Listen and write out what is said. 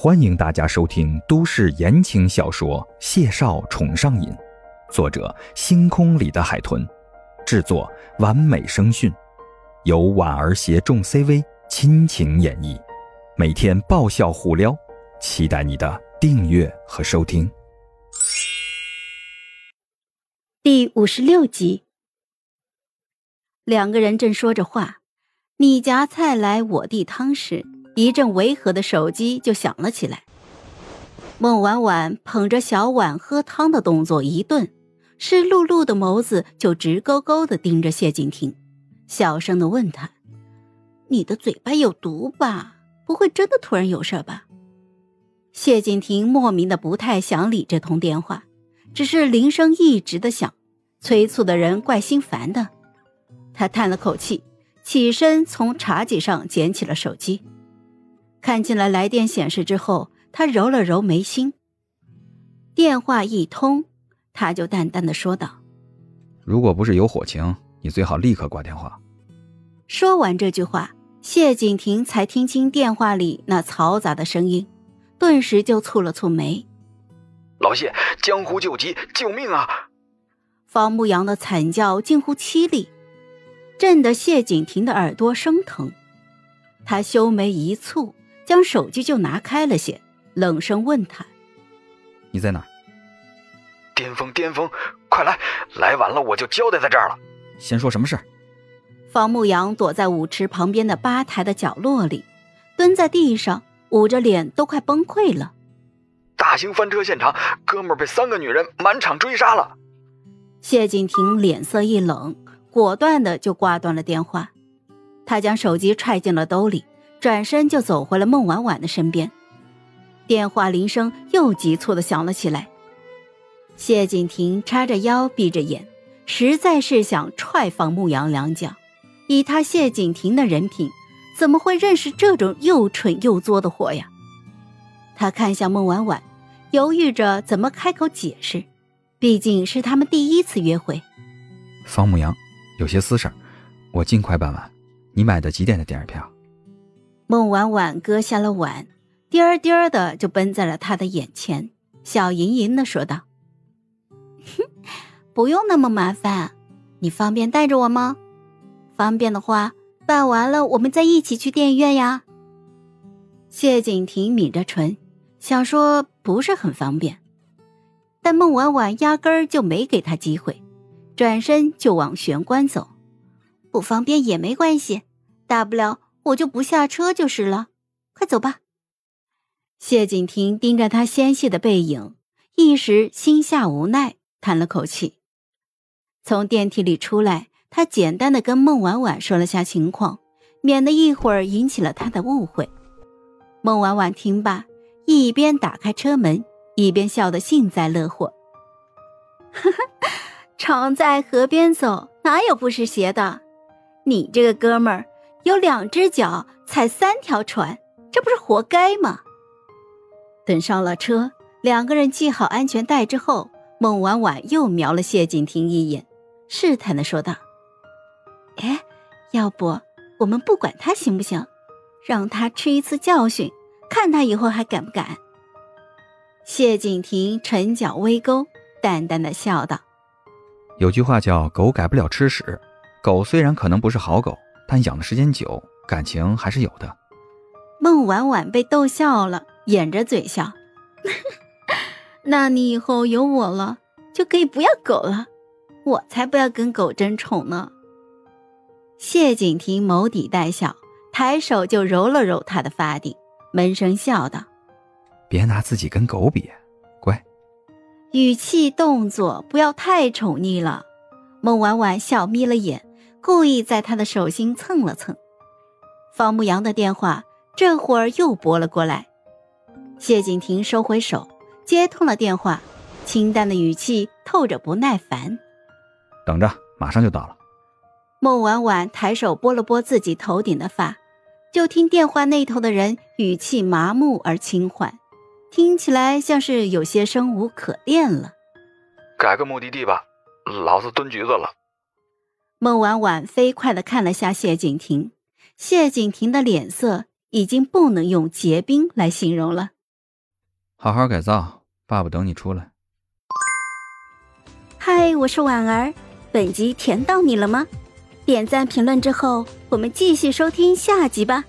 欢迎大家收听都市言情小说《谢少宠上瘾》，作者：星空里的海豚，制作：完美声讯，由婉儿携众 CV 亲情演绎，每天爆笑互撩，期待你的订阅和收听。第五十六集，两个人正说着话，你夹菜来我递汤时。一阵违和的手机就响了起来。孟婉婉捧着小碗喝汤的动作一顿，湿漉漉的眸子就直勾勾的盯着谢景亭，小声的问他：“你的嘴巴有毒吧？不会真的突然有事吧？”谢景亭莫名的不太想理这通电话，只是铃声一直的响，催促的人怪心烦的。他叹了口气，起身从茶几上捡起了手机。看进了来电显示之后，他揉了揉眉心。电话一通，他就淡淡的说道：“如果不是有火情，你最好立刻挂电话。”说完这句话，谢景亭才听清电话里那嘈杂的声音，顿时就蹙了蹙眉：“老谢，江湖救急，救命啊！”方牧阳的惨叫近乎凄厉，震得谢景亭的耳朵生疼。他修眉一蹙。将手机就拿开了些，冷声问他：“你在哪？”“巅峰，巅峰，快来！来晚了我就交代在这儿了。”“先说什么事？”方牧阳躲在舞池旁边的吧台的角落里，蹲在地上，捂着脸，都快崩溃了。大型翻车现场，哥们儿被三个女人满场追杀了。谢景亭脸色一冷，果断的就挂断了电话。他将手机揣进了兜里。转身就走回了孟婉婉的身边，电话铃声又急促的响了起来。谢景亭叉着腰，闭着眼，实在是想踹方牧阳两脚。以他谢景亭的人品，怎么会认识这种又蠢又作的货呀？他看向孟婉婉，犹豫着怎么开口解释，毕竟是他们第一次约会。方牧阳，有些私事，我尽快办完。你买的几点的电影票？孟婉婉搁下了碗，颠颠的就奔在了他的眼前，笑盈盈的说道：“哼，不用那么麻烦，你方便带着我吗？方便的话，办完了我们再一起去电影院呀。”谢景亭抿着唇，想说不是很方便，但孟婉婉压根儿就没给他机会，转身就往玄关走。不方便也没关系，大不了。我就不下车就是了，快走吧。谢景亭盯着他纤细的背影，一时心下无奈，叹了口气。从电梯里出来，他简单的跟孟婉婉说了下情况，免得一会儿引起了他的误会。孟婉婉听罢，一边打开车门，一边笑得幸灾乐祸：“哈哈，常在河边走，哪有不湿鞋的？你这个哥们儿。”有两只脚踩三条船，这不是活该吗？等上了车，两个人系好安全带之后，孟婉婉又瞄了谢景亭一眼，试探的说道：“哎，要不我们不管他行不行？让他吃一次教训，看他以后还敢不敢？”谢景亭唇角微勾，淡淡的笑道：“有句话叫‘狗改不了吃屎’，狗虽然可能不是好狗。”但养的时间久，感情还是有的。孟婉婉被逗笑了，掩着嘴笑：“ 那你以后有我了，就可以不要狗了。我才不要跟狗争宠呢。”谢景亭眸底带笑，抬手就揉了揉他的发顶，闷声笑道：“别拿自己跟狗比，乖。”语气动作不要太宠溺了。孟婉婉笑眯了眼。故意在他的手心蹭了蹭，方牧阳的电话这会儿又拨了过来。谢景亭收回手，接通了电话，清淡的语气透着不耐烦：“等着，马上就到了。”孟婉婉抬手拨了拨自己头顶的发，就听电话那头的人语气麻木而轻缓，听起来像是有些生无可恋了。改个目的地吧，老子蹲局子了。孟婉婉飞快的看了下谢景亭，谢景亭的脸色已经不能用结冰来形容了。好好改造，爸爸等你出来。嗨，我是婉儿，本集甜到你了吗？点赞评论之后，我们继续收听下集吧。